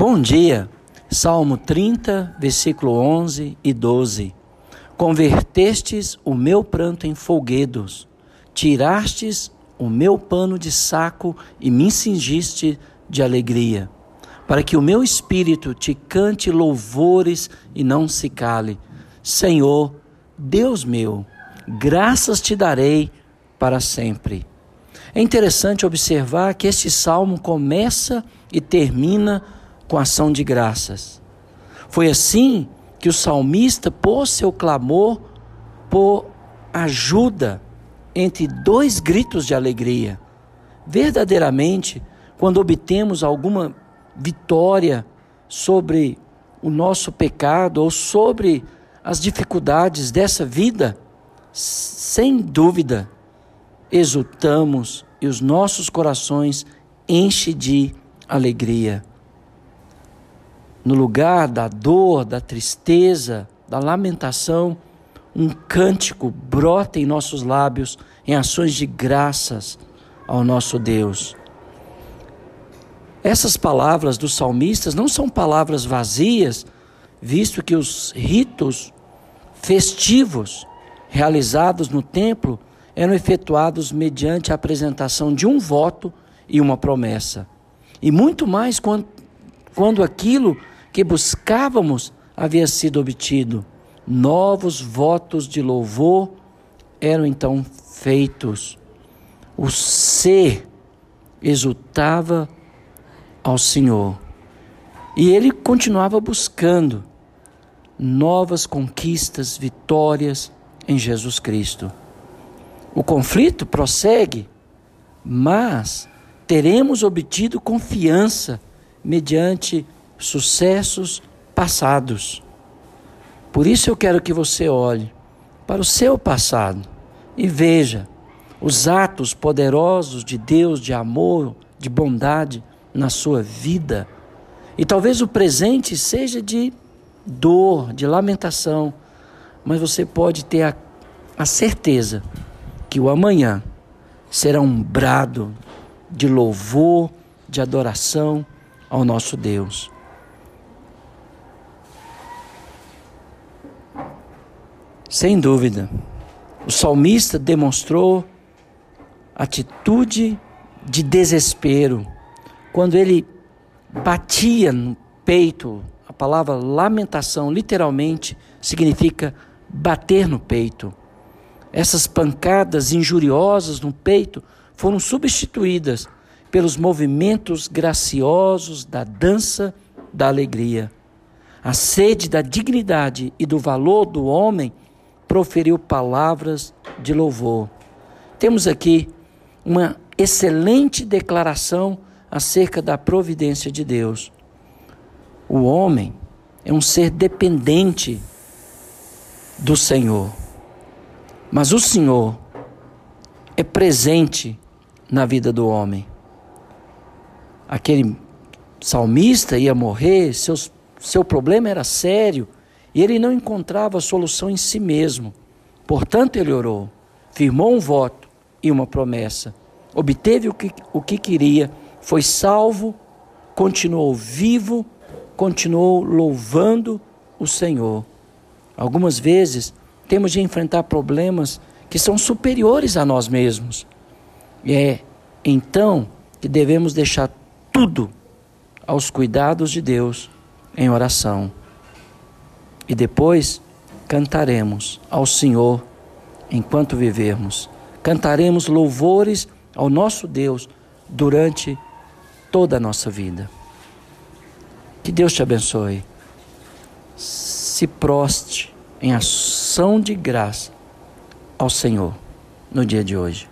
Bom dia, Salmo 30, versículo 11 e 12. Convertestes o meu pranto em folguedos, tirastes o meu pano de saco e me cingiste de alegria, para que o meu espírito te cante louvores e não se cale. Senhor, Deus meu, graças te darei para sempre. É interessante observar que este salmo começa e termina com ação de graças. Foi assim que o salmista pôs seu clamor por ajuda entre dois gritos de alegria. Verdadeiramente, quando obtemos alguma vitória sobre o nosso pecado ou sobre as dificuldades dessa vida, sem dúvida, exultamos e os nossos corações enchem de alegria no lugar da dor, da tristeza, da lamentação, um cântico brota em nossos lábios em ações de graças ao nosso Deus. Essas palavras dos salmistas não são palavras vazias, visto que os ritos festivos realizados no templo eram efetuados mediante a apresentação de um voto e uma promessa. E muito mais quando, quando aquilo que buscávamos havia sido obtido. Novos votos de louvor eram então feitos. O ser exultava ao Senhor. E ele continuava buscando novas conquistas, vitórias em Jesus Cristo. O conflito prossegue, mas teremos obtido confiança mediante sucessos passados. Por isso eu quero que você olhe para o seu passado e veja os atos poderosos de Deus, de amor, de bondade na sua vida. E talvez o presente seja de dor, de lamentação, mas você pode ter a, a certeza que o amanhã será um brado de louvor, de adoração ao nosso Deus. Sem dúvida, o salmista demonstrou atitude de desespero quando ele batia no peito. A palavra lamentação literalmente significa bater no peito. Essas pancadas injuriosas no peito foram substituídas pelos movimentos graciosos da dança da alegria. A sede da dignidade e do valor do homem proferiu palavras de louvor. Temos aqui uma excelente declaração acerca da providência de Deus. O homem é um ser dependente do Senhor, mas o Senhor é presente na vida do homem. Aquele salmista ia morrer, seus, seu problema era sério, e ele não encontrava solução em si mesmo. Portanto, ele orou, firmou um voto e uma promessa, obteve o que, o que queria, foi salvo, continuou vivo, continuou louvando o Senhor. Algumas vezes temos de enfrentar problemas que são superiores a nós mesmos. E é então que devemos deixar tudo aos cuidados de Deus em oração e depois cantaremos ao Senhor enquanto vivermos. Cantaremos louvores ao nosso Deus durante toda a nossa vida. Que Deus te abençoe. Se proste em ação de graça ao Senhor no dia de hoje.